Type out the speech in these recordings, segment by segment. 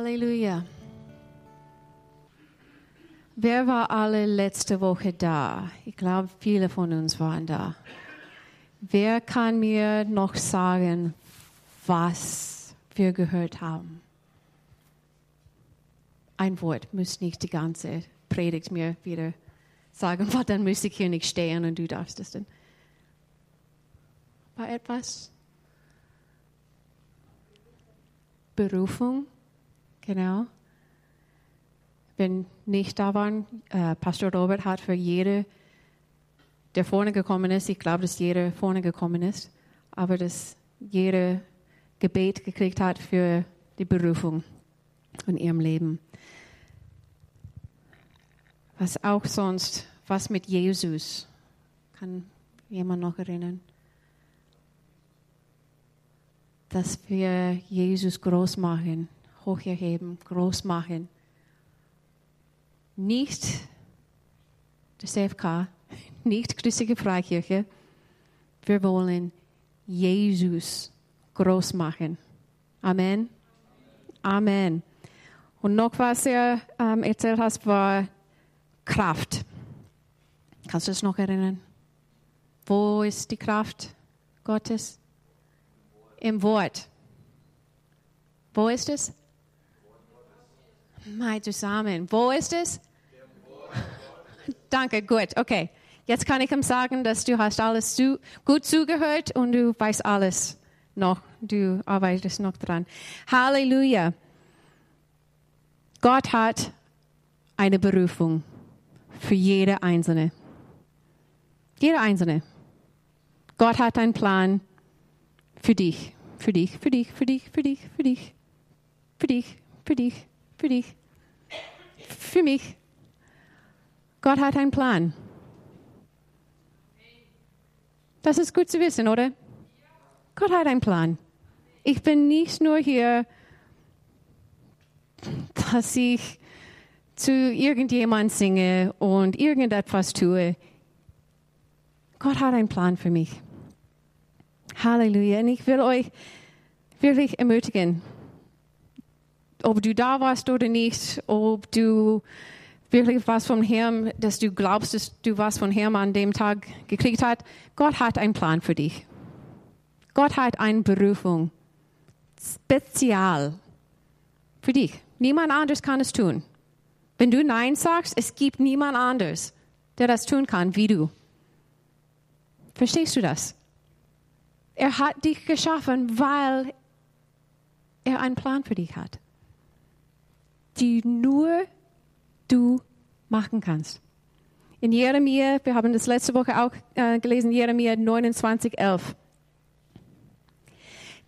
Halleluja. Wer war alle letzte Woche da? Ich glaube, viele von uns waren da. Wer kann mir noch sagen, was wir gehört haben? Ein Wort, muss nicht die ganze Predigt mir wieder sagen, weil dann müsste ich hier nicht stehen und du darfst es dann. War etwas? Berufung? Genau. Wenn nicht da waren, äh, Pastor Robert hat für jede, der vorne gekommen ist, ich glaube, dass jeder vorne gekommen ist, aber dass jeder Gebet gekriegt hat für die Berufung in ihrem Leben. Was auch sonst, was mit Jesus? Kann jemand noch erinnern? Dass wir Jesus groß machen hoch erheben, groß machen. Nicht der CFK, nicht Christliche Freikirche. Wir wollen Jesus groß machen. Amen. Amen. Und noch was er ähm, erzählt hast, war Kraft. Kannst du das noch erinnern? Wo ist die Kraft Gottes? Im Wort. Wo ist es? Mal zusammen. Wo ist es? Danke, gut, okay. Jetzt kann ich ihm sagen, dass du hast alles zu, gut zugehört und du weißt alles noch. Du arbeitest noch dran. Halleluja. Gott hat eine Berufung für jede Einzelne. Jede Einzelne. Gott hat einen Plan für dich, für dich, für dich, für dich, für dich, für dich, für dich, für dich für dich, für mich. Gott hat einen Plan. Das ist gut zu wissen, oder? Gott hat einen Plan. Ich bin nicht nur hier, dass ich zu irgendjemand singe und irgendetwas tue. Gott hat einen Plan für mich. Halleluja. Und ich will euch wirklich ermutigen ob du da warst oder nicht, ob du wirklich was vom Herrn, dass du glaubst, dass du was von Herrn an dem Tag gekriegt hast. Gott hat einen Plan für dich. Gott hat eine Berufung. Spezial. Für dich. Niemand anders kann es tun. Wenn du Nein sagst, es gibt niemand anders, der das tun kann wie du. Verstehst du das? Er hat dich geschaffen, weil er einen Plan für dich hat die nur du machen kannst. In Jeremia, wir haben das letzte Woche auch äh, gelesen, Jeremia 29, 11.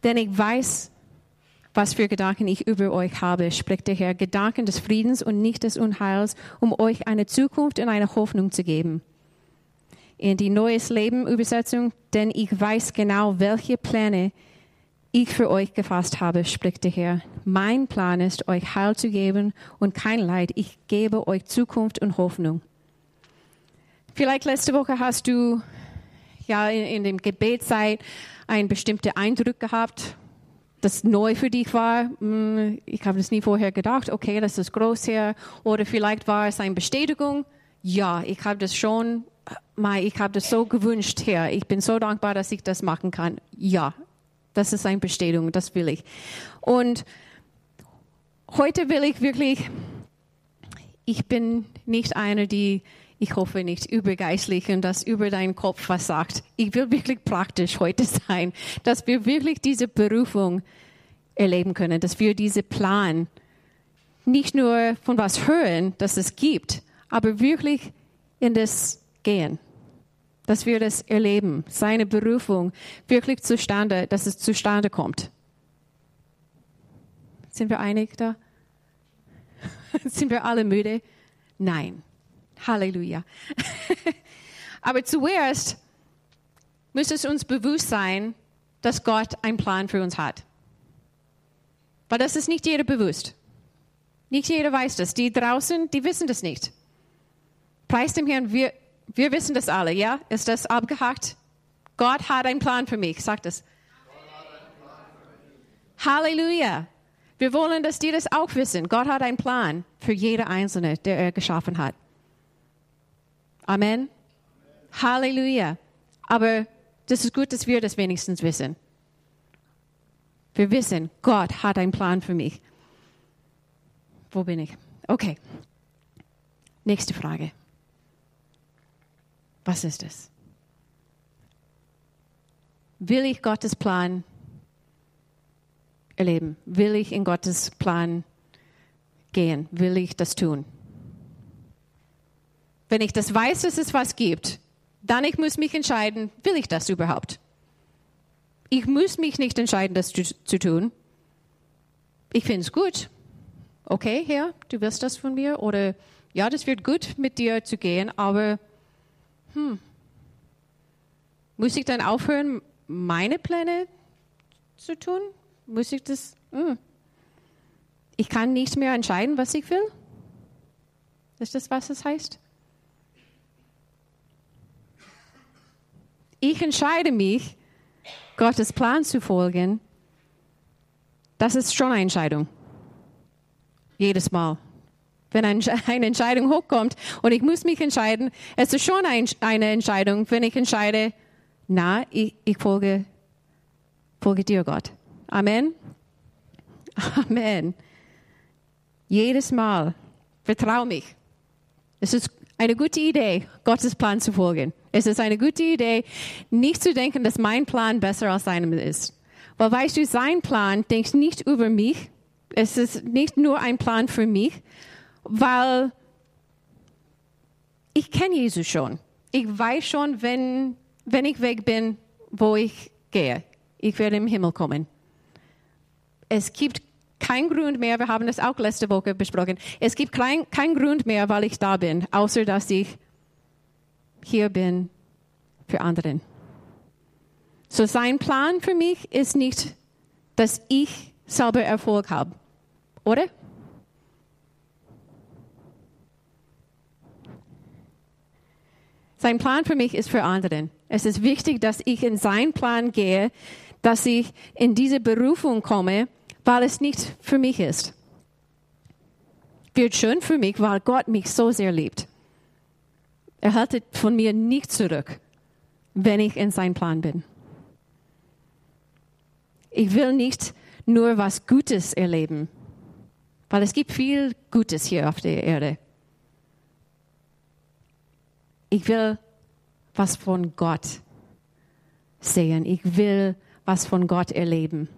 Denn ich weiß, was für Gedanken ich über euch habe, spricht der Herr, Gedanken des Friedens und nicht des Unheils, um euch eine Zukunft und eine Hoffnung zu geben. In die Neues Leben Übersetzung, denn ich weiß genau, welche Pläne ich für euch gefasst habe, spricht der Herr. Mein Plan ist, euch Heil zu geben und kein Leid. Ich gebe euch Zukunft und Hoffnung. Vielleicht letzte Woche hast du ja in, in dem Gebetszeit einen bestimmten Eindruck gehabt, das neu für dich war. Hm, ich habe das nie vorher gedacht. Okay, das ist groß her. Oder vielleicht war es eine Bestätigung. Ja, ich habe das schon, ich habe das so gewünscht, Herr. Ich bin so dankbar, dass ich das machen kann. Ja, das ist eine Bestätigung, das will ich. Und heute will ich wirklich, ich bin nicht eine, die, ich hoffe nicht, übergeistlich und das über deinen Kopf was sagt. Ich will wirklich praktisch heute sein, dass wir wirklich diese Berufung erleben können, dass wir diese Plan nicht nur von was hören, dass es gibt, aber wirklich in das gehen dass wir das erleben, seine Berufung wirklich zustande, dass es zustande kommt. Sind wir einig da? Sind wir alle müde? Nein. Halleluja. Aber zuerst muss es uns bewusst sein, dass Gott einen Plan für uns hat. Weil das ist nicht jeder bewusst. Nicht jeder weiß das. Die draußen, die wissen das nicht. Preis dem Herrn, wir, wir wissen das alle, ja? Ist das abgehakt? Gott hat einen Plan für mich, sagt es. Halleluja. Wir wollen, dass die das auch wissen. Gott hat einen Plan für jede Einzelne, der er geschaffen hat. Amen. Halleluja. Aber das ist gut, dass wir das wenigstens wissen. Wir wissen, Gott hat einen Plan für mich. Wo bin ich? Okay. Nächste Frage. Was ist es? Will ich Gottes Plan erleben? Will ich in Gottes Plan gehen? Will ich das tun? Wenn ich das weiß, dass es was gibt, dann ich muss mich entscheiden, will ich das überhaupt? Ich muss mich nicht entscheiden, das zu, tun. Ich finde es gut. Okay, Herr, du willst das von mir? Oder ja, das wird gut, mit dir zu gehen, aber hm, muss ich dann aufhören, meine Pläne zu tun? Muss ich das? Hm. Ich kann nicht mehr entscheiden, was ich will? Ist das, was es heißt? Ich entscheide mich, Gottes Plan zu folgen. Das ist schon eine Entscheidung. Jedes Mal. Wenn eine Entscheidung hochkommt und ich muss mich entscheiden, es ist schon eine Entscheidung, wenn ich entscheide, na, ich, ich folge, folge dir, Gott. Amen. Amen. Jedes Mal. Vertrau mich. Es ist eine gute Idee, Gottes Plan zu folgen. Es ist eine gute Idee, nicht zu denken, dass mein Plan besser als seinem ist. Weil weißt du, sein Plan denkt nicht über mich. Es ist nicht nur ein Plan für mich, weil ich kenne Jesus schon. Ich weiß schon, wenn, wenn ich weg bin, wo ich gehe. Ich werde im Himmel kommen es gibt keinen Grund mehr, wir haben das auch letzte Woche besprochen, es gibt keinen kein Grund mehr, weil ich da bin, außer dass ich hier bin für anderen. So sein Plan für mich ist nicht, dass ich selber Erfolg habe, oder? Sein Plan für mich ist für anderen. Es ist wichtig, dass ich in seinen Plan gehe, dass ich in diese Berufung komme, weil es nicht für mich ist. Wird schön für mich, weil Gott mich so sehr liebt. Er hält von mir nicht zurück, wenn ich in seinem Plan bin. Ich will nicht nur was Gutes erleben, weil es gibt viel Gutes hier auf der Erde. Ich will was von Gott sehen. Ich will was von Gott erleben.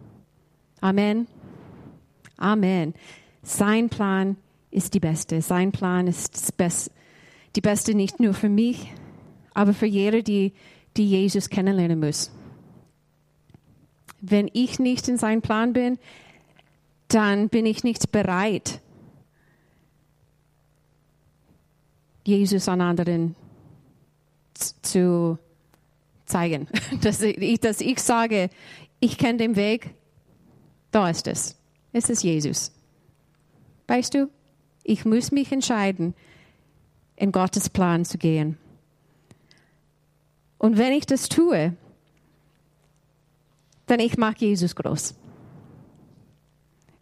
Amen. Amen. Sein Plan ist die beste. Sein Plan ist Best, die beste nicht nur für mich, aber für jede, die, die Jesus kennenlernen muss. Wenn ich nicht in seinem Plan bin, dann bin ich nicht bereit, Jesus an anderen zu zeigen. Dass ich, dass ich sage, ich kenne den Weg, da ist es. Es ist Jesus. Weißt du, ich muss mich entscheiden, in Gottes Plan zu gehen. Und wenn ich das tue, dann ich mache Jesus groß.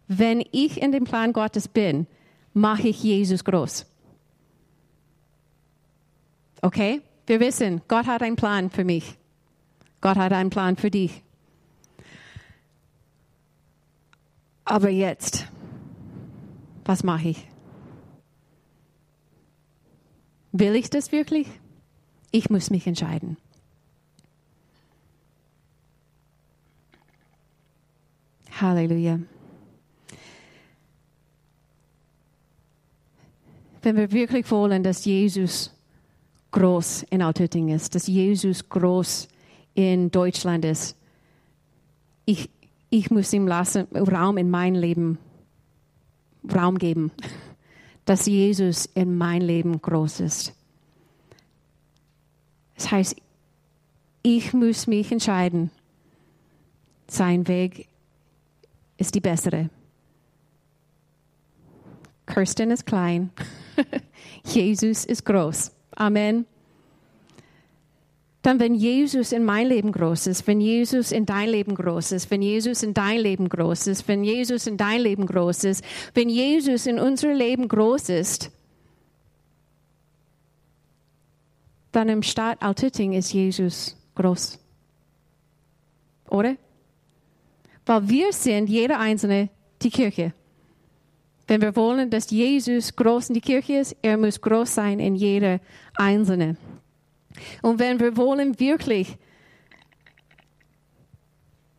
Wenn ich in dem Plan Gottes bin, mache ich Jesus groß. Okay? Wir wissen, Gott hat einen Plan für mich. Gott hat einen Plan für dich. Aber jetzt, was mache ich? Will ich das wirklich? Ich muss mich entscheiden. Halleluja. Wenn wir wirklich wollen, dass Jesus groß in Altötting ist, dass Jesus groß in Deutschland ist, ich, ich muss ihm lassen, Raum in mein Leben Raum geben, dass Jesus in mein Leben groß ist. Das heißt, ich muss mich entscheiden. Sein Weg ist die bessere. Kirsten ist klein. Jesus ist groß. Amen. Dann, wenn Jesus in mein Leben groß ist, wenn Jesus in dein Leben groß ist, wenn Jesus in dein Leben groß ist, wenn Jesus in dein Leben groß ist, wenn Jesus in unser Leben groß ist, dann im Stadt Altütting ist Jesus groß. Oder? Weil wir sind, jeder Einzelne, die Kirche. Wenn wir wollen, dass Jesus groß in die Kirche ist, er muss groß sein in jeder Einzelne. Und wenn wir wollen wirklich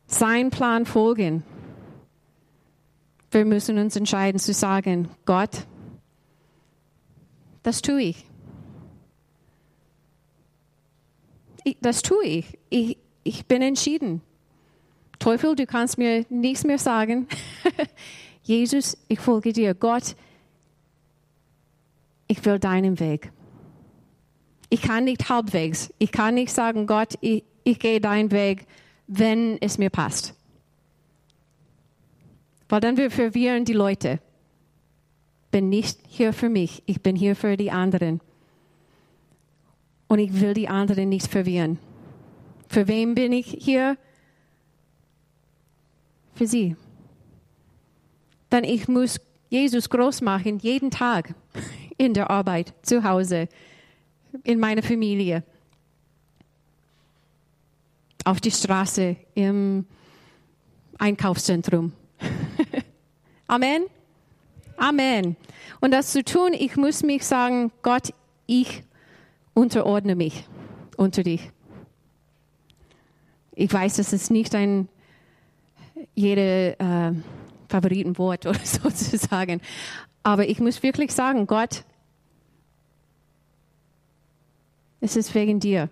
seinen Plan folgen, wir müssen uns entscheiden zu sagen, Gott, das tue ich. ich das tue ich. ich. Ich bin entschieden. Teufel, du kannst mir nichts mehr sagen. Jesus, ich folge dir. Gott, ich will deinen Weg. Ich kann nicht halbwegs. Ich kann nicht sagen, Gott, ich, ich gehe deinen Weg, wenn es mir passt. Weil dann wir verwirren die Leute. Bin nicht hier für mich, ich bin hier für die anderen. Und ich will die anderen nicht verwirren. Für wen bin ich hier? Für sie. Dann ich muss Jesus groß machen, jeden Tag, in der Arbeit, zu Hause, in meiner Familie, auf die Straße, im Einkaufszentrum. Amen. Amen. Und das zu tun, ich muss mich sagen, Gott, ich unterordne mich unter dich. Ich weiß, das ist nicht ein jede äh, Favoritenwort oder sozusagen, aber ich muss wirklich sagen, Gott, es ist wegen dir,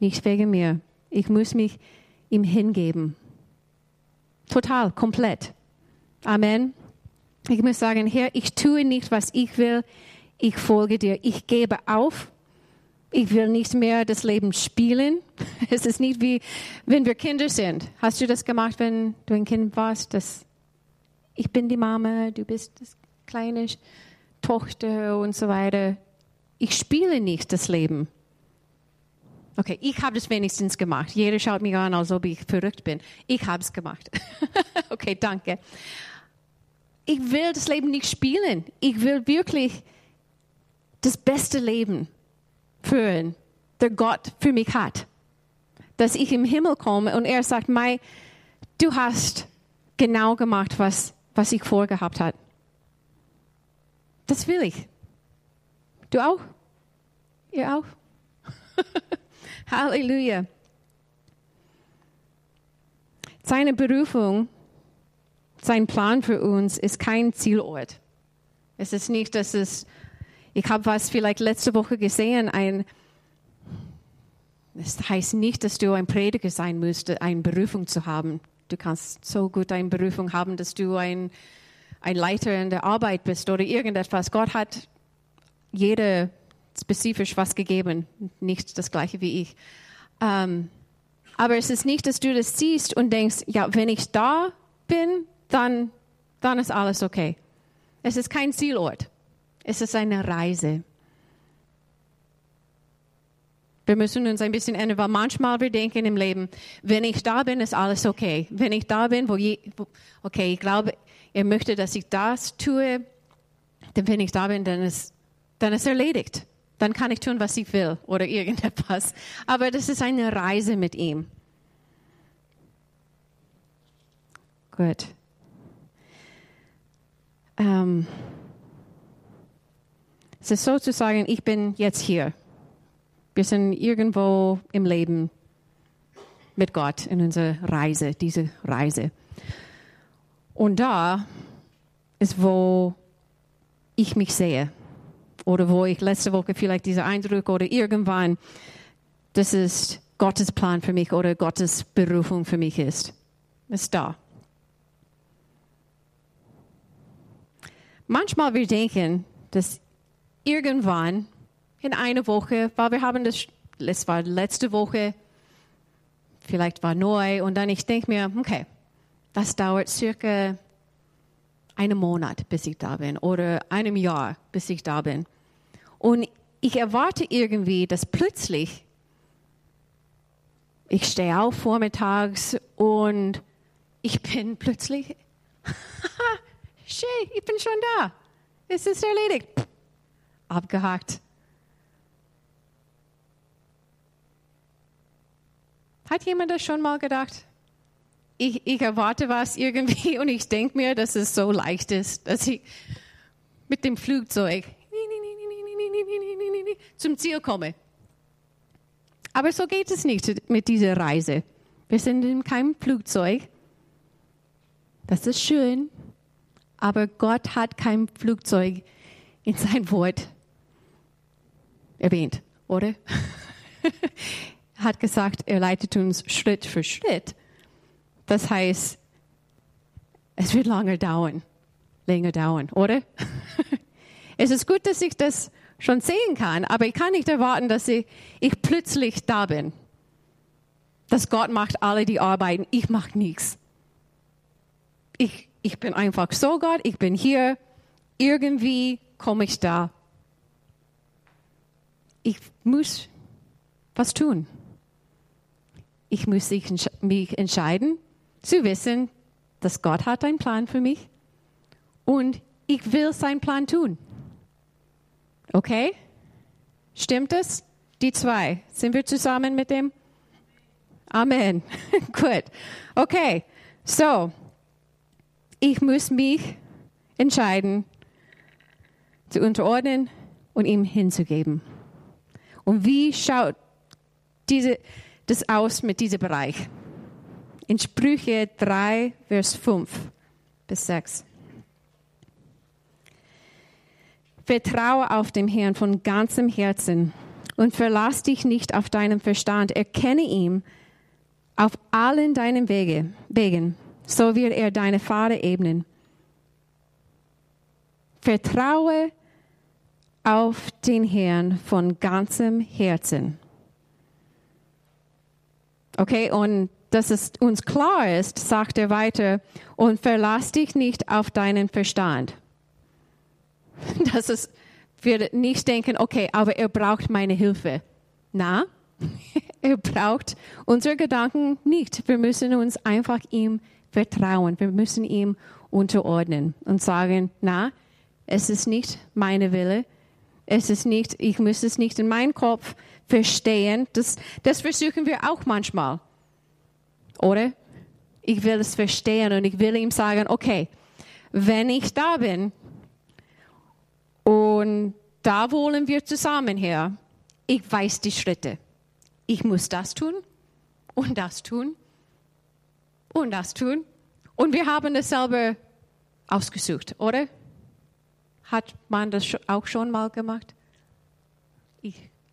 nicht wegen mir. Ich muss mich ihm hingeben. Total, komplett. Amen. Ich muss sagen, Herr, ich tue nicht, was ich will. Ich folge dir. Ich gebe auf. Ich will nicht mehr das Leben spielen. Es ist nicht wie, wenn wir Kinder sind. Hast du das gemacht, wenn du ein Kind warst? Das, ich bin die Mama, du bist das kleine Tochter und so weiter ich spiele nicht das Leben. Okay, ich habe es wenigstens gemacht. Jeder schaut mich an, als ob ich verrückt bin. Ich habe es gemacht. okay, danke. Ich will das Leben nicht spielen. Ich will wirklich das beste Leben führen, der Gott für mich hat. Dass ich im Himmel komme und er sagt, Mai, du hast genau gemacht, was, was ich vorgehabt habe. Das will ich. Du auch? Ihr auch? Halleluja. Seine Berufung, sein Plan für uns ist kein Zielort. Es ist nicht, dass es, ich habe was vielleicht letzte Woche gesehen, ein, es heißt nicht, dass du ein Prediger sein musst, eine Berufung zu haben. Du kannst so gut eine Berufung haben, dass du ein, ein Leiter in der Arbeit bist oder irgendetwas. Gott hat jeder spezifisch was gegeben, nicht das gleiche wie ich. Ähm, aber es ist nicht, dass du das siehst und denkst, ja, wenn ich da bin, dann, dann ist alles okay. Es ist kein Zielort. Es ist eine Reise. Wir müssen uns ein bisschen ändern, weil manchmal wir denken im Leben, wenn ich da bin, ist alles okay. Wenn ich da bin, wo, je, wo okay, ich glaube, er möchte, dass ich das tue, dann wenn ich da bin, dann ist dann ist erledigt. Dann kann ich tun, was ich will oder irgendetwas. Aber das ist eine Reise mit ihm. Gut. Ähm, es ist sozusagen, ich bin jetzt hier. Wir sind irgendwo im Leben mit Gott in unserer Reise, diese Reise. Und da ist, wo ich mich sehe oder wo ich letzte Woche vielleicht diese Eindruck oder irgendwann, das ist Gottes Plan für mich oder Gottes Berufung für mich ist. Ist da. manchmal wir denken, dass irgendwann in einer Woche, weil wir haben das, es war letzte Woche, vielleicht war neu und dann ich denke mir, okay, das dauert circa einen Monat, bis ich da bin oder einem Jahr, bis ich da bin. Und ich erwarte irgendwie, dass plötzlich ich stehe auf vormittags und ich bin plötzlich, schön, ich bin schon da. Es ist erledigt. Abgehakt. Hat jemand das schon mal gedacht? Ich, ich erwarte was irgendwie und ich denke mir, dass es so leicht ist, dass ich mit dem Flugzeug zum Ziel komme. Aber so geht es nicht mit dieser Reise. Wir sind in keinem Flugzeug. Das ist schön, aber Gott hat kein Flugzeug in sein Wort erwähnt, oder? hat gesagt, er leitet uns Schritt für Schritt. Das heißt, es wird lange dauern, länger dauern, oder? es ist gut, dass ich das schon sehen kann, aber ich kann nicht erwarten, dass ich, ich plötzlich da bin. Dass Gott macht alle die Arbeiten, ich mache nichts. Ich, ich bin einfach so Gott, ich bin hier, irgendwie komme ich da. Ich muss was tun. Ich muss mich entscheiden, zu wissen, dass Gott hat einen Plan für mich und ich will seinen Plan tun. Okay? Stimmt es? Die zwei. Sind wir zusammen mit dem? Amen. Gut. Okay. So. Ich muss mich entscheiden, zu unterordnen und ihm hinzugeben. Und wie schaut diese, das aus mit diesem Bereich? In Sprüche 3, Vers 5 bis 6. Vertraue auf den Herrn von ganzem Herzen und verlass dich nicht auf deinen Verstand. Erkenne ihn auf allen deinen Wege, Wegen, so wird er deine Pfade ebnen. Vertraue auf den Herrn von ganzem Herzen. Okay, und dass es uns klar ist, sagt er weiter, und verlass dich nicht auf deinen Verstand. dass es, wir nicht denken, okay, aber er braucht meine Hilfe. Na, er braucht unsere Gedanken nicht. Wir müssen uns einfach ihm vertrauen. Wir müssen ihm unterordnen und sagen, na, es ist nicht meine Wille. Es ist nicht, ich muss es nicht in meinem Kopf verstehen. Das, das versuchen wir auch manchmal. Oder? Ich will es verstehen und ich will ihm sagen, okay, wenn ich da bin, und da wollen wir zusammen her. Ich weiß die Schritte. Ich muss das tun und das tun und das tun. Und wir haben es selber ausgesucht, oder? Hat man das auch schon mal gemacht?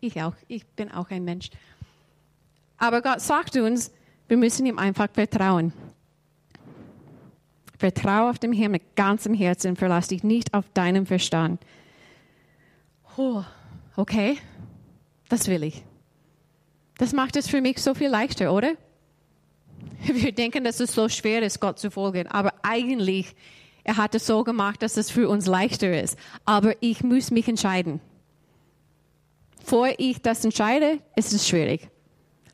Ich, auch. Ich bin auch ein Mensch. Aber Gott sagt uns, wir müssen ihm einfach vertrauen. Vertraue auf den Herrn mit ganzem Herzen, verlass dich nicht auf deinen Verstand oh, okay, das will ich. Das macht es für mich so viel leichter, oder? Wir denken, dass es so schwer ist, Gott zu folgen, aber eigentlich, er hat es so gemacht, dass es für uns leichter ist. Aber ich muss mich entscheiden. Vor ich das entscheide, ist es schwierig.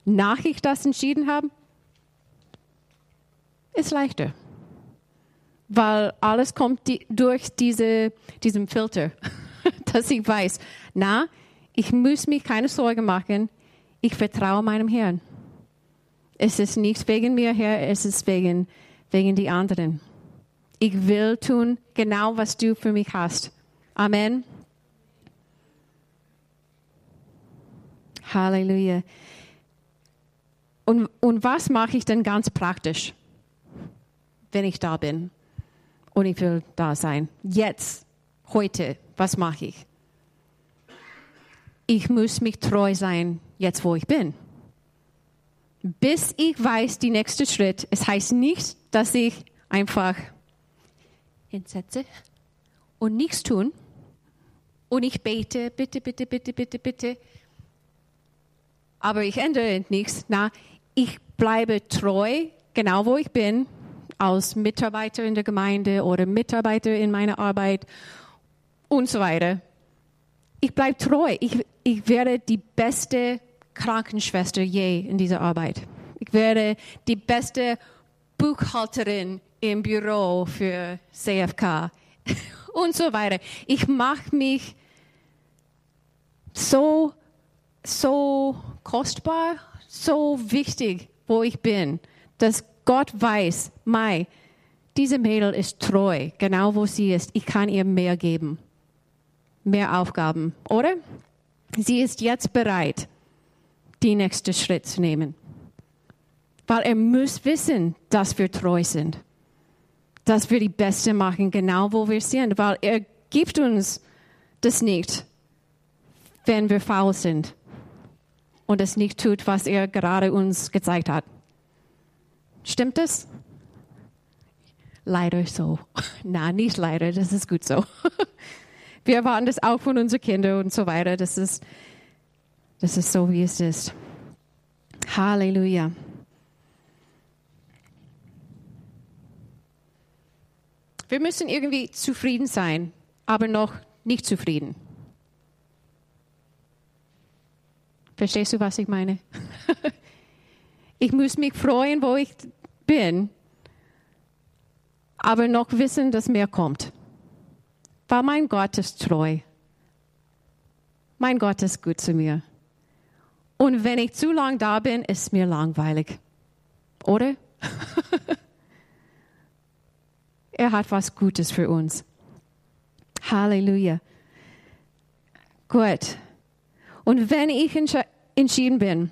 Nach ich das entschieden habe, ist leichter. Weil alles kommt die, durch diese, diesen Filter. dass ich weiß, na, ich muss mich keine Sorge machen, ich vertraue meinem Herrn. Es ist nicht wegen mir, Herr, es ist wegen, wegen die anderen. Ich will tun genau, was du für mich hast. Amen. Halleluja. Und, und was mache ich denn ganz praktisch, wenn ich da bin und ich will da sein? Jetzt, heute, was mache ich? Ich muss mich treu sein, jetzt wo ich bin. Bis ich weiß, die nächste Schritt. Es heißt nicht, dass ich einfach hinsetze und nichts tun und ich bete, bitte, bitte, bitte, bitte, bitte, aber ich ändere nichts. Na, ich bleibe treu, genau wo ich bin, als Mitarbeiter in der Gemeinde oder Mitarbeiter in meiner Arbeit und so weiter. Ich bleibe treu. Ich, ich werde die beste Krankenschwester je in dieser Arbeit. Ich werde die beste Buchhalterin im Büro für CFK und so weiter. Ich mache mich so, so kostbar, so wichtig, wo ich bin, dass Gott weiß, Mai, diese Mädel ist treu, genau wo sie ist. Ich kann ihr mehr geben, mehr Aufgaben, oder? Sie ist jetzt bereit, die nächste Schritt zu nehmen. Weil er muss wissen, dass wir treu sind. Dass wir die Beste machen, genau wo wir sind. Weil er gibt uns das nicht, wenn wir faul sind. Und es nicht tut, was er gerade uns gezeigt hat. Stimmt das? Leider so. Na, nicht leider, das ist gut so. Wir erwarten das auch von unseren Kindern und so weiter. Das ist, das ist so, wie es ist. Halleluja. Wir müssen irgendwie zufrieden sein, aber noch nicht zufrieden. Verstehst du, was ich meine? ich muss mich freuen, wo ich bin, aber noch wissen, dass mehr kommt. Weil mein Gott ist treu. Mein Gott ist gut zu mir. Und wenn ich zu lang da bin, ist mir langweilig. Oder? Er hat was Gutes für uns. Halleluja. Gut. Und wenn ich entschieden bin,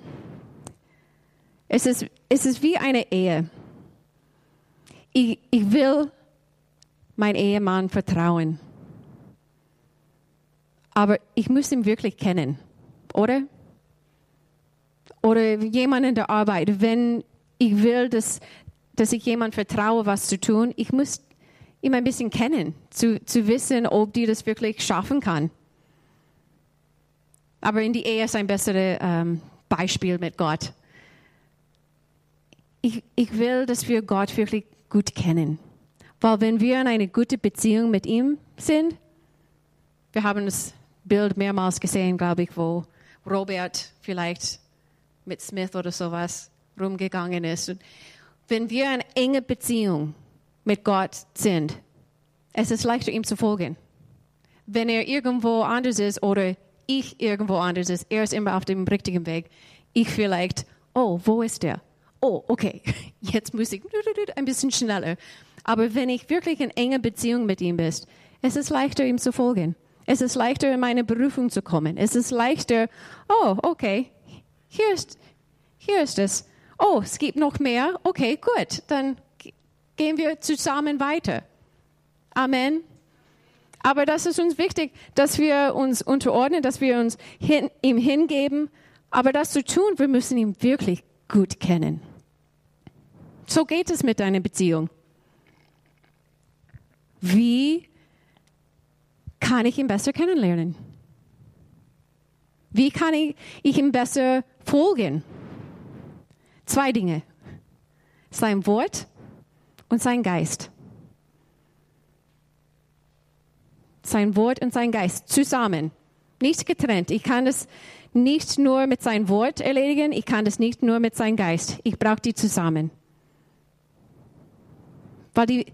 es ist, es ist wie eine Ehe. Ich, ich will meinem Ehemann vertrauen. Aber ich muss ihn wirklich kennen, oder? Oder jemand in der Arbeit, wenn ich will, dass, dass ich jemand vertraue, was zu tun, ich muss ihm ein bisschen kennen, zu, zu wissen, ob die das wirklich schaffen kann. Aber in die Ehe ist ein besseres ähm, Beispiel mit Gott. Ich, ich will, dass wir Gott wirklich gut kennen. Weil wenn wir in einer guten Beziehung mit ihm sind, wir haben das Bild mehrmals gesehen, glaube ich, wo Robert vielleicht mit Smith oder sowas rumgegangen ist. Und wenn wir eine enge Beziehung mit Gott sind, es ist leichter, ihm zu folgen. Wenn er irgendwo anders ist oder ich irgendwo anders ist, er ist immer auf dem richtigen Weg. Ich vielleicht, oh, wo ist er? Oh, okay, jetzt muss ich ein bisschen schneller. Aber wenn ich wirklich in enger Beziehung mit ihm bin, es ist leichter, ihm zu folgen. Es ist leichter, in meine Berufung zu kommen. Es ist leichter, oh, okay, hier ist, hier ist es. Oh, es gibt noch mehr. Okay, gut, dann gehen wir zusammen weiter. Amen. Aber das ist uns wichtig, dass wir uns unterordnen, dass wir uns hin, ihm hingeben. Aber das zu tun, wir müssen ihn wirklich gut kennen. So geht es mit deiner Beziehung. Wie kann ich ihn besser kennenlernen? Wie kann ich, ich ihm besser folgen? Zwei Dinge. Sein Wort und sein Geist. Sein Wort und sein Geist zusammen, nicht getrennt. Ich kann es nicht nur mit seinem Wort erledigen, ich kann es nicht nur mit seinem Geist. Ich brauche die zusammen. Weil die,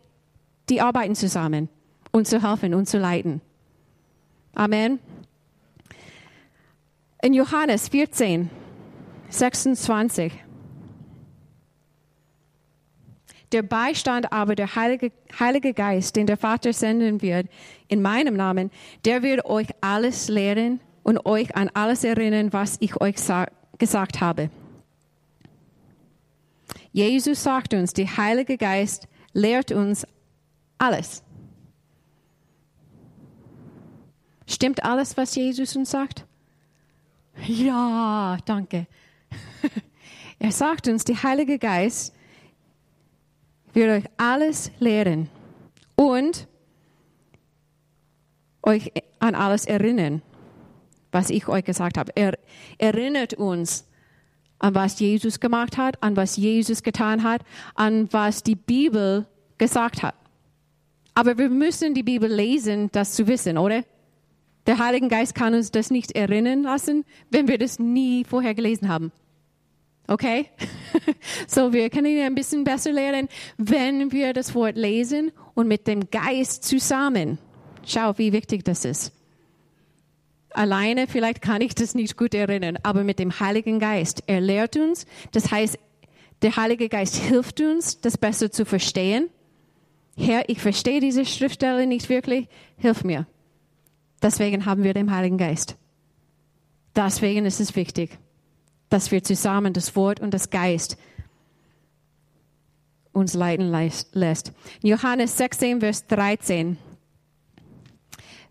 die arbeiten zusammen, uns zu helfen und zu leiten. Amen. In Johannes 14, 26 der Beistand aber, der Heilige, Heilige Geist, den der Vater senden wird in meinem Namen, der wird euch alles lehren und euch an alles erinnern, was ich euch gesagt habe. Jesus sagt uns, der Heilige Geist lehrt uns alles. Stimmt alles, was Jesus uns sagt? Ja, danke. Er sagt uns, der Heilige Geist wird euch alles lehren. Und euch an alles erinnern, was ich euch gesagt habe. Er erinnert uns an was Jesus gemacht hat, an was Jesus getan hat, an was die Bibel gesagt hat. Aber wir müssen die Bibel lesen, das zu wissen, oder? Der Heilige Geist kann uns das nicht erinnern lassen, wenn wir das nie vorher gelesen haben. Okay? so, wir können ein bisschen besser lernen, wenn wir das Wort lesen und mit dem Geist zusammen. Schau, wie wichtig das ist. Alleine vielleicht kann ich das nicht gut erinnern, aber mit dem Heiligen Geist. Er lehrt uns. Das heißt, der Heilige Geist hilft uns, das besser zu verstehen. Herr, ich verstehe diese Schriftstelle nicht wirklich. Hilf mir. Deswegen haben wir den Heiligen Geist. Deswegen ist es wichtig, dass wir zusammen das Wort und das Geist uns leiten lässt. Johannes 16, Vers 13.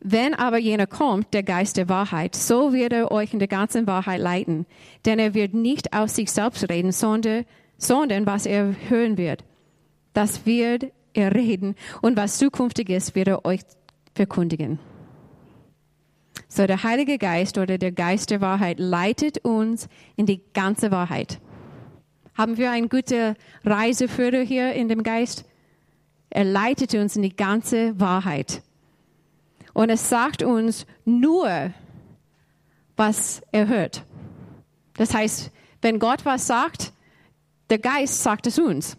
Wenn aber jener kommt, der Geist der Wahrheit, so wird er euch in der ganzen Wahrheit leiten. Denn er wird nicht aus sich selbst reden, sondern, sondern was er hören wird. Das wird er reden. Und was zukünftig ist, wird er euch verkündigen. So der Heilige Geist oder der Geist der Wahrheit leitet uns in die ganze Wahrheit. Haben wir eine gute Reiseführer hier in dem Geist? Er leitet uns in die ganze Wahrheit. Und es sagt uns nur, was er hört. Das heißt, wenn Gott was sagt, der Geist sagt es uns.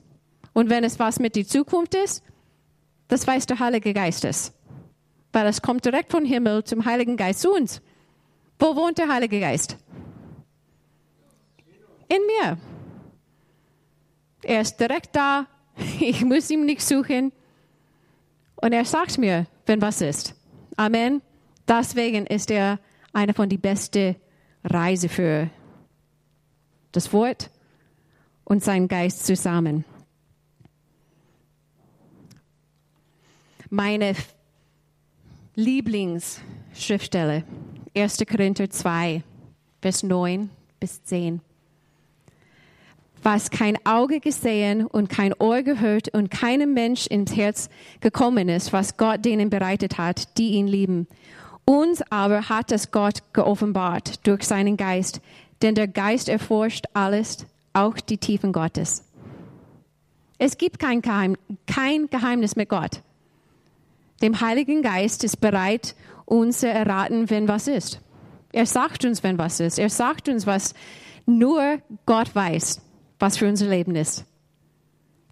Und wenn es was mit der Zukunft ist, das weiß der Heilige Geist es weil es kommt direkt vom Himmel zum Heiligen Geist zu uns. Wo wohnt der Heilige Geist? In mir. Er ist direkt da. Ich muss ihn nicht suchen. Und er sagt mir, wenn was ist. Amen. Deswegen ist er eine von die beste Reise für das Wort und sein Geist zusammen. Meine Lieblingsschriftstelle, 1. Korinther 2, Vers 9 bis 10. Was kein Auge gesehen und kein Ohr gehört und keinem Mensch ins Herz gekommen ist, was Gott denen bereitet hat, die ihn lieben. Uns aber hat es Gott geoffenbart durch seinen Geist, denn der Geist erforscht alles, auch die Tiefen Gottes. Es gibt kein, kein Geheimnis mit Gott. Dem Heiligen Geist ist bereit, uns zu erraten, wenn was ist. Er sagt uns, wenn was ist. Er sagt uns, was nur Gott weiß, was für unser Leben ist.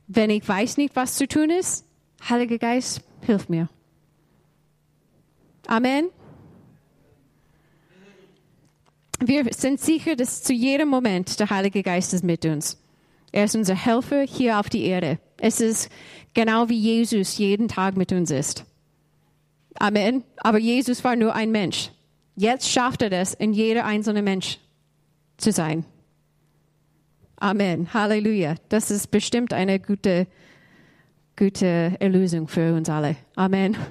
Wenn ich weiß nicht, was zu tun ist, Heiliger Geist, hilf mir. Amen. Wir sind sicher, dass zu jedem Moment der Heilige Geist ist mit uns. Er ist unser Helfer hier auf die Erde. Es ist genau wie Jesus jeden Tag mit uns ist. Amen. Aber Jesus war nur ein Mensch. Jetzt schafft er das, in jeder einzelne Mensch zu sein. Amen. Halleluja. Das ist bestimmt eine gute, gute Erlösung für uns alle. Amen.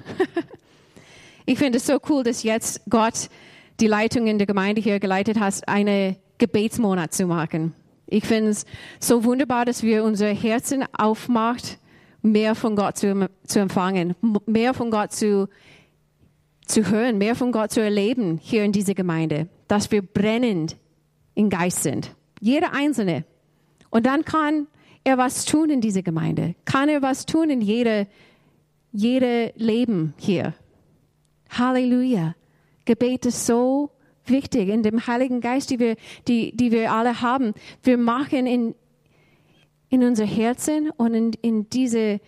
Ich finde es so cool, dass jetzt Gott die Leitung in der Gemeinde hier geleitet hat, eine Gebetsmonat zu machen. Ich finde es so wunderbar, dass wir unser Herzen aufmacht, mehr von Gott zu, zu empfangen, mehr von Gott zu zu hören, mehr von Gott zu erleben hier in dieser Gemeinde, dass wir brennend im Geist sind. Jeder Einzelne. Und dann kann er was tun in dieser Gemeinde. Kann er was tun in jeder, jeder Leben hier. Halleluja. Gebet ist so wichtig in dem Heiligen Geist, die wir, die, die wir alle haben. Wir machen in, in unser Herzen und in, in diese,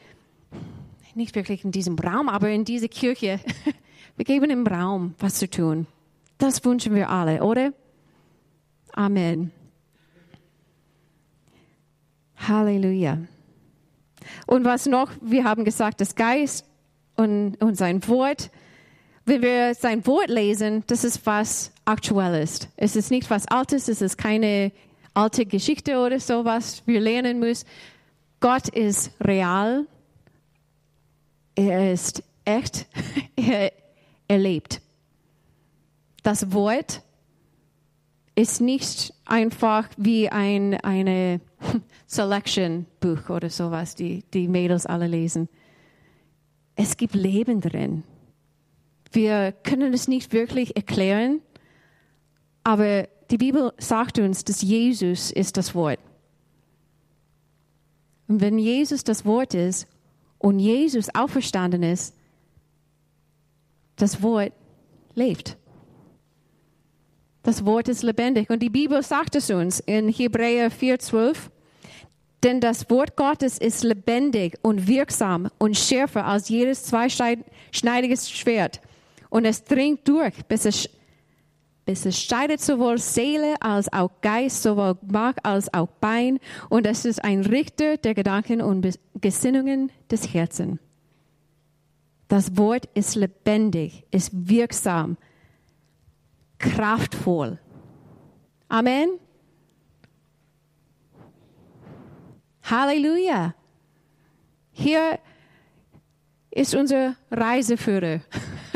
nicht wirklich in diesem Raum, aber in diese Kirche, Wir geben ihm Raum, was zu tun. Das wünschen wir alle, oder? Amen. Halleluja. Und was noch? Wir haben gesagt, das Geist und, und sein Wort. Wenn wir sein Wort lesen, das ist was Aktuelles. Es ist nicht was Altes, es ist keine alte Geschichte oder sowas. Wir lernen müssen. Gott ist real. Er ist echt. Er erlebt. Das Wort ist nicht einfach wie ein eine Selection Buch oder sowas, die die Mädels alle lesen. Es gibt Leben drin. Wir können es nicht wirklich erklären, aber die Bibel sagt uns, dass Jesus ist das Wort. Und wenn Jesus das Wort ist und Jesus auferstanden ist, das Wort lebt. Das Wort ist lebendig. Und die Bibel sagt es uns in Hebräer 4,12. Denn das Wort Gottes ist lebendig und wirksam und schärfer als jedes zweischneidiges Schwert. Und es dringt durch, bis es, bis es scheidet sowohl Seele als auch Geist, sowohl Mark als auch Bein. Und es ist ein Richter der Gedanken und Gesinnungen des Herzens. Das Wort ist lebendig, ist wirksam, kraftvoll. Amen. Halleluja. Hier ist unser Reiseführer,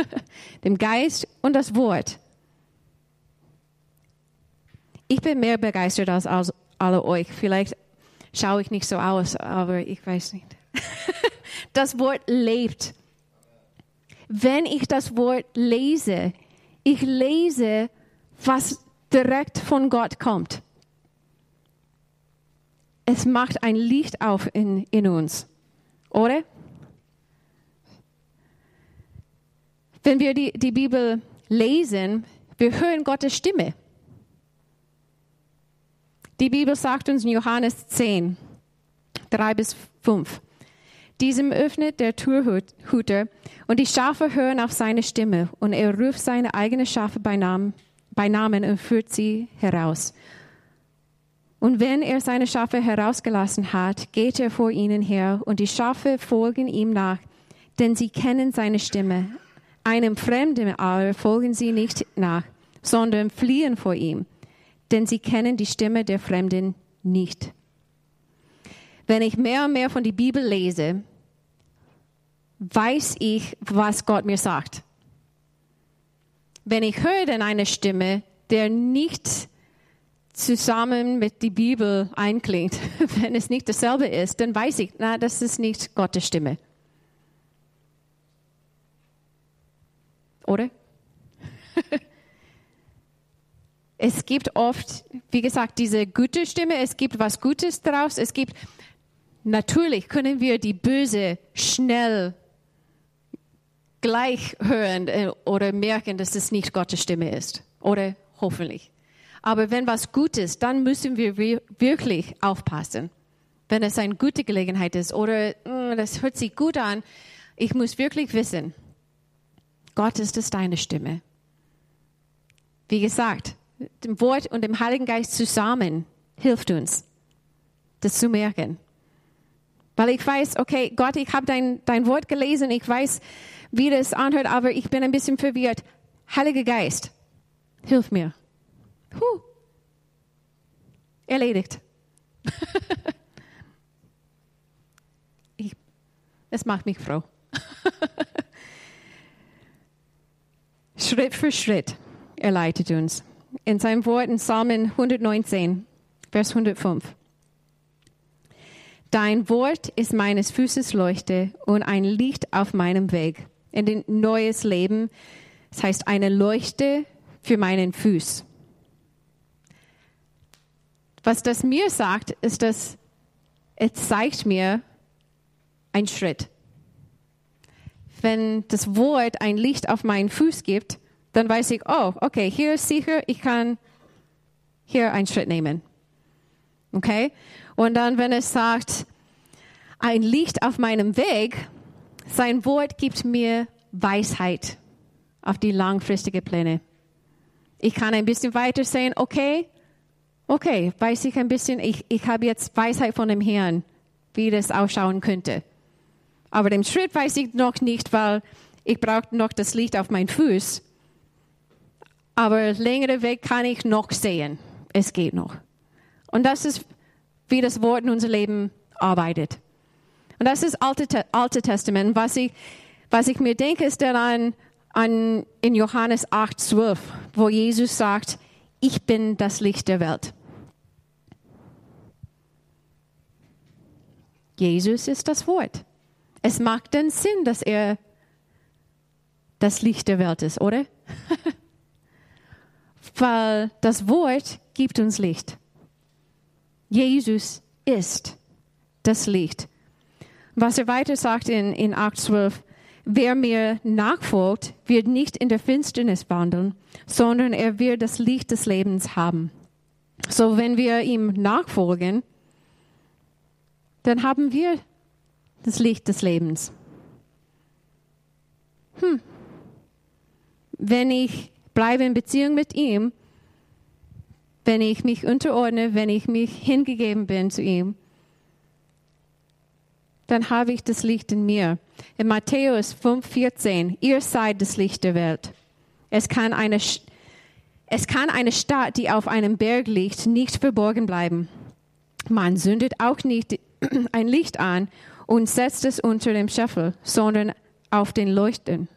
dem Geist und das Wort. Ich bin mehr begeistert als, als alle euch. Vielleicht schaue ich nicht so aus, aber ich weiß nicht. Das Wort lebt. Wenn ich das Wort lese, ich lese, was direkt von Gott kommt. Es macht ein Licht auf in, in uns, oder? Wenn wir die, die Bibel lesen, wir hören Gottes Stimme. Die Bibel sagt uns in Johannes 10, 3 bis 5. Diesem öffnet der Türhüter und die Schafe hören auf seine Stimme und er ruft seine eigenen Schafe bei Namen, bei Namen und führt sie heraus. Und wenn er seine Schafe herausgelassen hat, geht er vor ihnen her und die Schafe folgen ihm nach, denn sie kennen seine Stimme. Einem Fremden aber folgen sie nicht nach, sondern fliehen vor ihm, denn sie kennen die Stimme der Fremden nicht. Wenn ich mehr und mehr von der Bibel lese, weiß ich, was Gott mir sagt. Wenn ich höre dann eine Stimme, der nicht zusammen mit der Bibel einklingt, wenn es nicht dasselbe ist, dann weiß ich, na, das ist nicht Gottes Stimme. Oder? es gibt oft, wie gesagt, diese gute Stimme, es gibt was Gutes daraus, es gibt Natürlich können wir die Böse schnell gleich hören äh, oder merken, dass es nicht Gottes Stimme ist. Oder hoffentlich. Aber wenn was gut ist, dann müssen wir wirklich aufpassen. Wenn es eine gute Gelegenheit ist oder mm, das hört sich gut an, ich muss wirklich wissen, Gott ist es deine Stimme. Wie gesagt, dem Wort und dem Heiligen Geist zusammen hilft uns, das zu merken. Weil ich weiß, okay, Gott, ich habe dein, dein Wort gelesen, ich weiß, wie das anhört, aber ich bin ein bisschen verwirrt. Heiliger Geist, hilf mir. Huh. Erledigt. ich, das macht mich froh. Schritt für Schritt er leitet uns. In seinem Wort in Psalmen 119, Vers 105. Dein Wort ist meines Fußes Leuchte und ein Licht auf meinem Weg. In den neues Leben, das heißt eine Leuchte für meinen Fuß. Was das mir sagt, ist, dass es zeigt mir einen Schritt. Wenn das Wort ein Licht auf meinen Fuß gibt, dann weiß ich, oh, okay, hier ist sicher, ich kann hier einen Schritt nehmen. Okay? Und dann, wenn es sagt, ein Licht auf meinem Weg, sein Wort gibt mir Weisheit auf die langfristigen Pläne. Ich kann ein bisschen weiter sehen, okay, okay, weiß ich ein bisschen, ich, ich habe jetzt Weisheit von dem Herrn, wie das ausschauen könnte. Aber den Schritt weiß ich noch nicht, weil ich brauche noch das Licht auf meinen Fuß. Aber längere Weg kann ich noch sehen. Es geht noch. Und das ist wie das Wort in unser Leben arbeitet. Und das ist Alte, Alte Testament. Was ich, was ich mir denke, ist dann an, an, in Johannes 8, 12, wo Jesus sagt, ich bin das Licht der Welt. Jesus ist das Wort. Es macht den Sinn, dass er das Licht der Welt ist, oder? Weil das Wort gibt uns Licht. Jesus ist das Licht. Was er weiter sagt in, in 8,12, wer mir nachfolgt, wird nicht in der Finsternis wandeln, sondern er wird das Licht des Lebens haben. So, wenn wir ihm nachfolgen, dann haben wir das Licht des Lebens. Hm. Wenn ich bleibe in Beziehung mit ihm, wenn ich mich unterordne, wenn ich mich hingegeben bin zu ihm, dann habe ich das Licht in mir. In Matthäus 5,14, ihr seid das Licht der Welt. Es kann, eine, es kann eine Stadt, die auf einem Berg liegt, nicht verborgen bleiben. Man zündet auch nicht ein Licht an und setzt es unter dem Scheffel, sondern auf den Leuchten.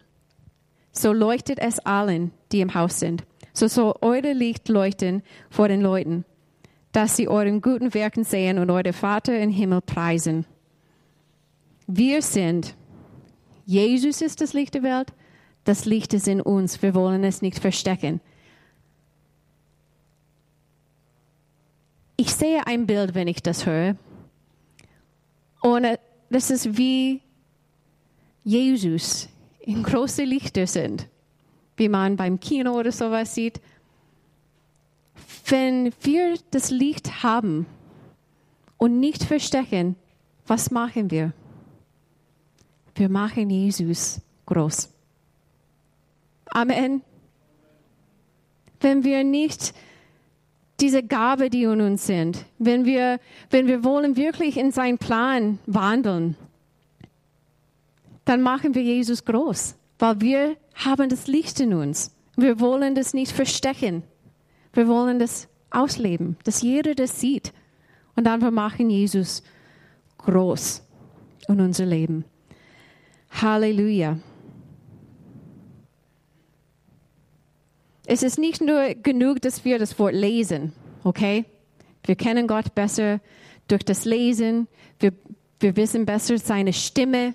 So leuchtet es allen, die im Haus sind. So soll eure Licht leuchten vor den Leuten, dass sie euren guten Werken sehen und euren Vater im Himmel preisen. Wir sind, Jesus ist das Licht der Welt, das Licht ist in uns, wir wollen es nicht verstecken. Ich sehe ein Bild, wenn ich das höre. Und das ist wie Jesus in große Lichter sind, wie man beim Kino oder sowas sieht. Wenn wir das Licht haben und nicht verstecken, was machen wir? Wir machen Jesus groß. Amen. Wenn wir nicht diese Gabe, die in uns sind, wenn wir, wenn wir wollen wirklich in seinen Plan wandeln, dann machen wir Jesus groß, weil wir haben das Licht in uns. Wir wollen das nicht verstecken. Wir wollen das ausleben, dass jeder das sieht. Und dann wir machen Jesus groß in unser Leben. Halleluja. Es ist nicht nur genug, dass wir das Wort lesen, okay? Wir kennen Gott besser durch das Lesen, wir, wir wissen besser seine Stimme,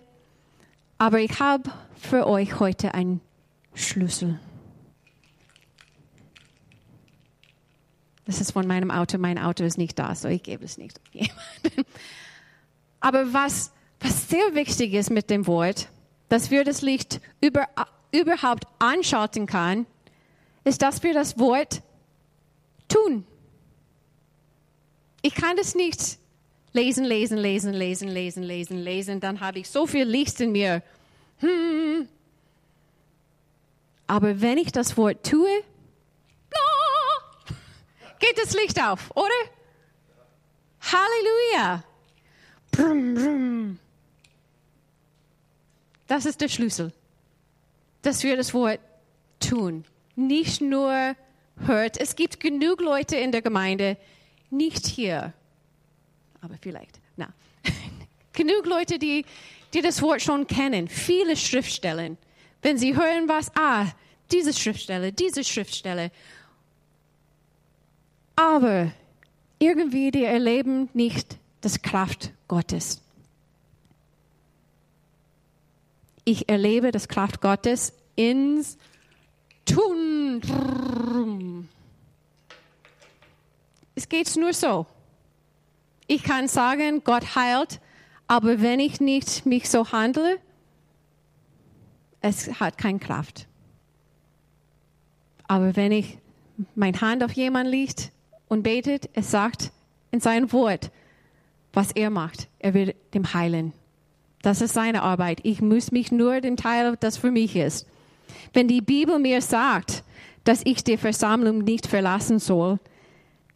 aber ich habe für euch heute einen Schlüssel. Das ist von meinem Auto. Mein Auto ist nicht da, so ich gebe es nicht. Aber was was sehr wichtig ist mit dem Wort, dass wir das Licht über, überhaupt anschalten können, ist, dass wir das Wort tun. Ich kann das nicht lesen, lesen, lesen, lesen, lesen, lesen, lesen, dann habe ich so viel Licht in mir. Hm. Aber wenn ich das Wort tue, geht das Licht auf, oder? Halleluja. Das ist der Schlüssel, dass wir das Wort tun. Nicht nur hört. Es gibt genug Leute in der Gemeinde, nicht hier, aber vielleicht, na, genug Leute, die, die das Wort schon kennen, viele Schriftstellen. Wenn sie hören was, ah, diese Schriftstelle, diese Schriftstelle. Aber irgendwie, die erleben nicht das Kraft Gottes. ich erlebe das Kraft Gottes ins Tun. Es geht nur so. Ich kann sagen, Gott heilt, aber wenn ich nicht mich so handle, es hat keine Kraft. Aber wenn ich meine Hand auf jemanden liegt und betet, es sagt in seinem Wort, was er macht. Er wird dem heilen. Das ist seine Arbeit. Ich muss mich nur dem Teil, das für mich ist. Wenn die Bibel mir sagt, dass ich die Versammlung nicht verlassen soll,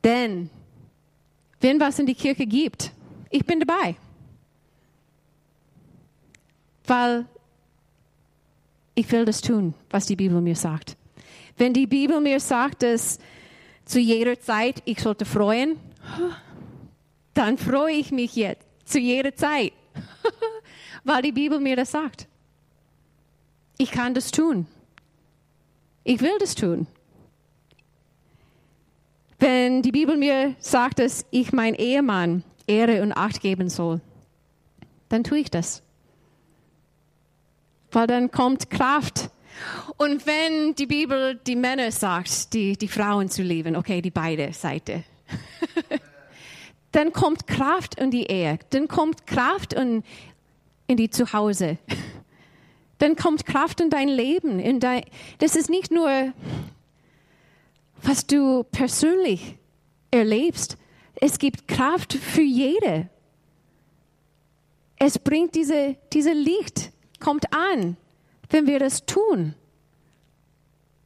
denn wenn was in die Kirche gibt, ich bin dabei. Weil ich will das tun, was die Bibel mir sagt. Wenn die Bibel mir sagt, dass zu jeder Zeit ich sollte freuen, dann freue ich mich jetzt zu jeder Zeit. weil die Bibel mir das sagt. Ich kann das tun. Ich will das tun. Wenn die Bibel mir sagt, dass ich mein Ehemann Ehre und Acht geben soll, dann tue ich das. Weil dann kommt Kraft Und wenn die Bibel die Männer sagt, die, die Frauen zu lieben, okay, die beide Seite, dann kommt Kraft in die Ehe, dann kommt Kraft in, in die Zuhause, dann kommt Kraft in dein Leben. In dein, das ist nicht nur, was du persönlich erlebst, es gibt Kraft für jede. Es bringt diese, diese Licht, kommt an, wenn wir das tun.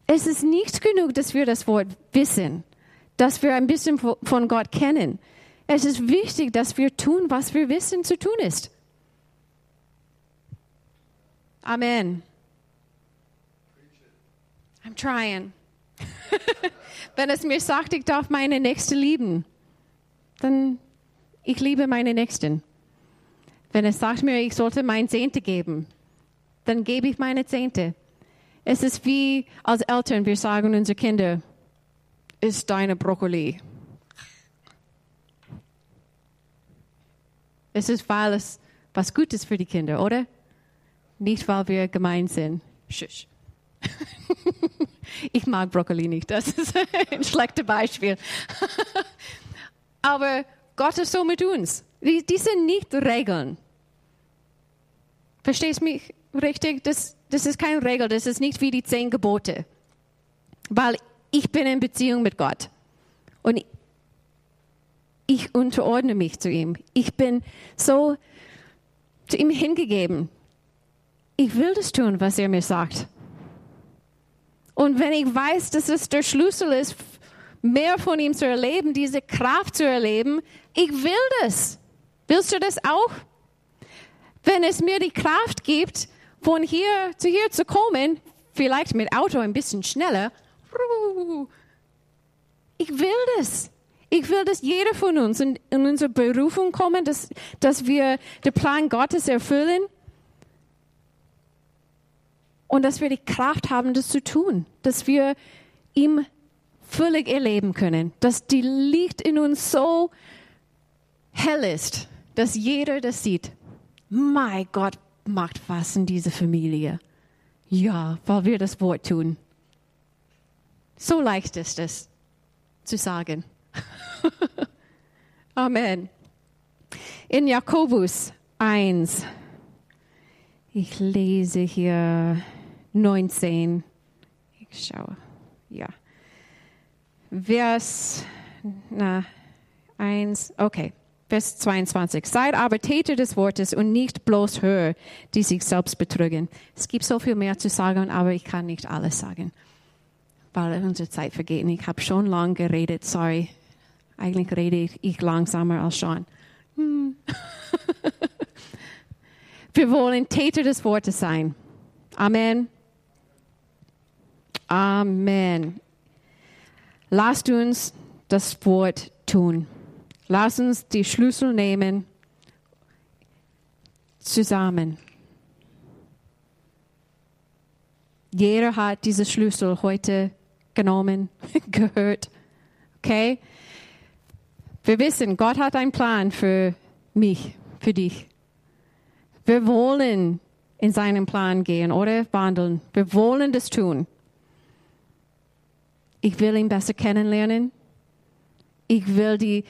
Es ist nicht genug, dass wir das Wort wissen, dass wir ein bisschen von Gott kennen. Es ist wichtig, dass wir tun, was wir wissen zu tun ist. Amen. I'm trying. Wenn es mir sagt, ich darf meine Nächste lieben, dann ich liebe meine Nächsten. Wenn es sagt mir, ich sollte mein Zehnte geben, dann gebe ich meine Zehnte. Es ist wie als Eltern, wir sagen unseren Kindern, ist deine Brokkoli. Es ist, weil es was Gutes für die Kinder, oder? Nicht, weil wir gemein sind. Schusch. ich mag Brokkoli nicht, das ist ein schlechtes Beispiel. Aber Gott ist so mit uns. Die, die sind nicht Regeln. Verstehst du mich richtig? Das, das ist keine Regel, das ist nicht wie die zehn Gebote. Weil ich bin in Beziehung mit Gott. Und ich unterordne mich zu ihm. Ich bin so zu ihm hingegeben. Ich will das tun, was er mir sagt. Und wenn ich weiß, dass es der Schlüssel ist, mehr von ihm zu erleben, diese Kraft zu erleben, ich will das. Willst du das auch? Wenn es mir die Kraft gibt, von hier zu hier zu kommen, vielleicht mit Auto ein bisschen schneller, ich will das. Ich will, dass jeder von uns in, in unsere Berufung kommen, dass, dass wir den Plan Gottes erfüllen und dass wir die Kraft haben, das zu tun, dass wir ihm völlig erleben können, dass die Licht in uns so hell ist, dass jeder das sieht. Mein Gott macht was in dieser Familie. Ja, weil wir das Wort tun. So leicht ist es zu sagen. Amen. In Jakobus 1, ich lese hier 19. Ich schaue, ja. Vers na, 1, okay. Vers 22. Seid aber Täter des Wortes und nicht bloß Hörer, die sich selbst betrügen. Es gibt so viel mehr zu sagen, aber ich kann nicht alles sagen, weil unsere Zeit vergeht. Ich habe schon lange geredet, sorry. Eigentlich rede ich langsamer als Sean. Hm. Wir wollen Täter des Wortes sein. Amen. Amen. Lasst uns das Wort tun. Lasst uns die Schlüssel nehmen zusammen. Jeder hat diese Schlüssel heute genommen, gehört. Okay? Wir wissen, Gott hat einen Plan für mich, für dich. Wir wollen in seinen Plan gehen oder wandeln. Wir wollen das tun. Ich will ihn besser kennenlernen. Ich will die,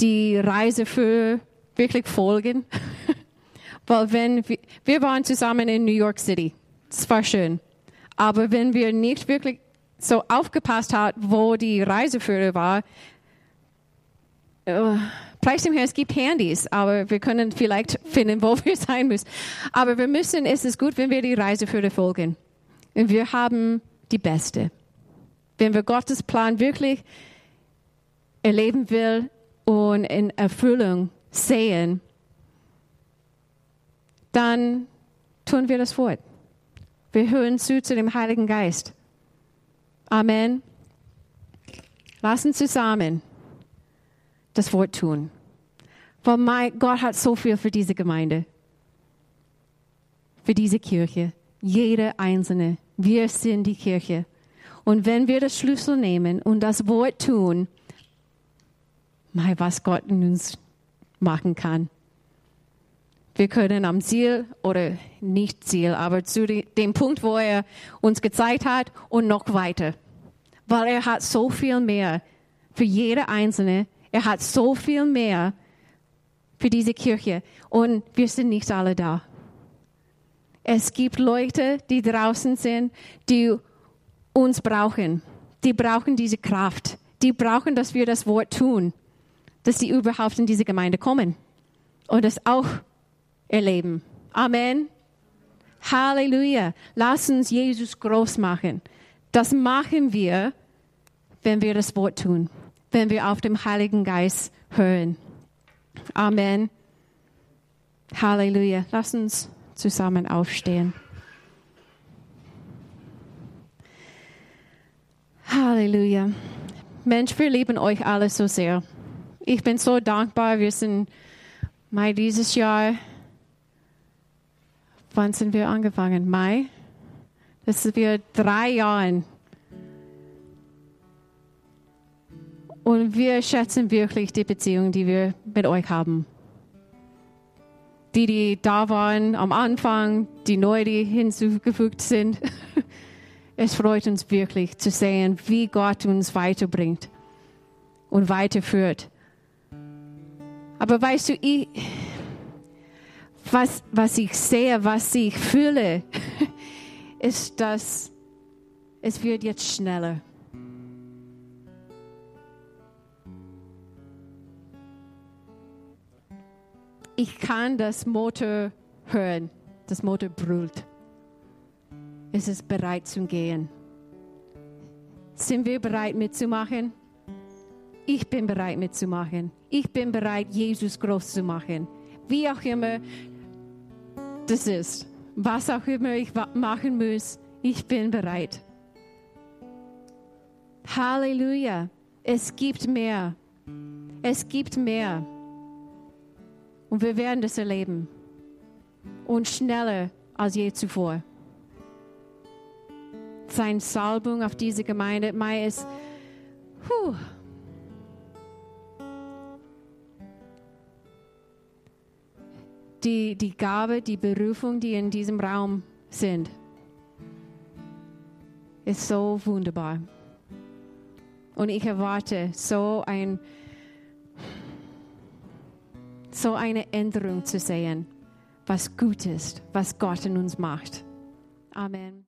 die Reise für wirklich folgen. Weil wenn wir, wir waren zusammen in New York City. Es war schön. Aber wenn wir nicht wirklich so aufgepasst haben, wo die Reiseführer war, uh, preis dem Herrn, es gibt Handys, aber wir können vielleicht finden, wo wir sein müssen. Aber wir müssen, es ist gut, wenn wir die Reiseführer folgen. Und wir haben die Beste. Wenn wir Gottes Plan wirklich erleben will und in Erfüllung sehen, dann tun wir das Wort. Wir hören zu zu dem Heiligen Geist. Amen. Lassen zusammen das Wort tun. Weil mein Gott hat so viel für diese Gemeinde, für diese Kirche, jede einzelne. Wir sind die Kirche. Und wenn wir das Schlüssel nehmen und das Wort tun, mal was Gott in uns machen kann. Wir können am Ziel oder nicht Ziel, aber zu dem Punkt, wo er uns gezeigt hat und noch weiter. Weil er hat so viel mehr für jede Einzelne. Er hat so viel mehr für diese Kirche. Und wir sind nicht alle da. Es gibt Leute, die draußen sind, die uns brauchen. Die brauchen diese Kraft. Die brauchen, dass wir das Wort tun, dass sie überhaupt in diese Gemeinde kommen und das auch erleben. Amen. Halleluja. Lass uns Jesus groß machen. Das machen wir, wenn wir das Wort tun, wenn wir auf dem Heiligen Geist hören. Amen. Halleluja. Lass uns zusammen aufstehen. Halleluja. Mensch, wir lieben euch alle so sehr. Ich bin so dankbar. Wir sind Mai dieses Jahr. Wann sind wir angefangen? Mai? Das sind wir drei Jahre. Und wir schätzen wirklich die Beziehung, die wir mit euch haben. Die, die da waren am Anfang, die neu, die hinzugefügt sind. Es freut uns wirklich zu sehen, wie Gott uns weiterbringt und weiterführt. Aber weißt du, ich, was, was ich sehe, was ich fühle, ist, dass es wird jetzt schneller. Ich kann das Motor hören. Das Motor brüllt. Es ist bereit zu gehen. Sind wir bereit mitzumachen? Ich bin bereit mitzumachen. Ich bin bereit, Jesus groß zu machen. Wie auch immer das ist. Was auch immer ich machen muss, ich bin bereit. Halleluja. Es gibt mehr. Es gibt mehr. Und wir werden das erleben. Und schneller als je zuvor. Sein Salbung auf diese Gemeinde, Mai ist, puh, die, die Gabe, die Berufung, die in diesem Raum sind, ist so wunderbar. Und ich erwarte so ein, so eine Änderung zu sehen, was gut ist, was Gott in uns macht. Amen.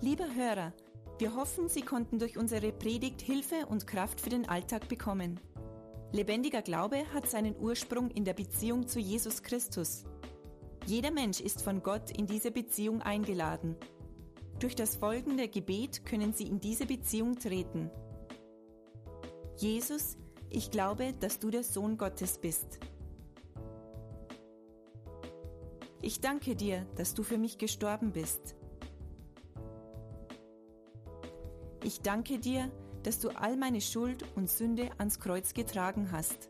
Lieber Hörer, wir hoffen, Sie konnten durch unsere Predigt Hilfe und Kraft für den Alltag bekommen. Lebendiger Glaube hat seinen Ursprung in der Beziehung zu Jesus Christus. Jeder Mensch ist von Gott in diese Beziehung eingeladen. Durch das folgende Gebet können Sie in diese Beziehung treten. Jesus, ich glaube, dass du der Sohn Gottes bist. Ich danke dir, dass du für mich gestorben bist. Ich danke dir, dass du all meine Schuld und Sünde ans Kreuz getragen hast.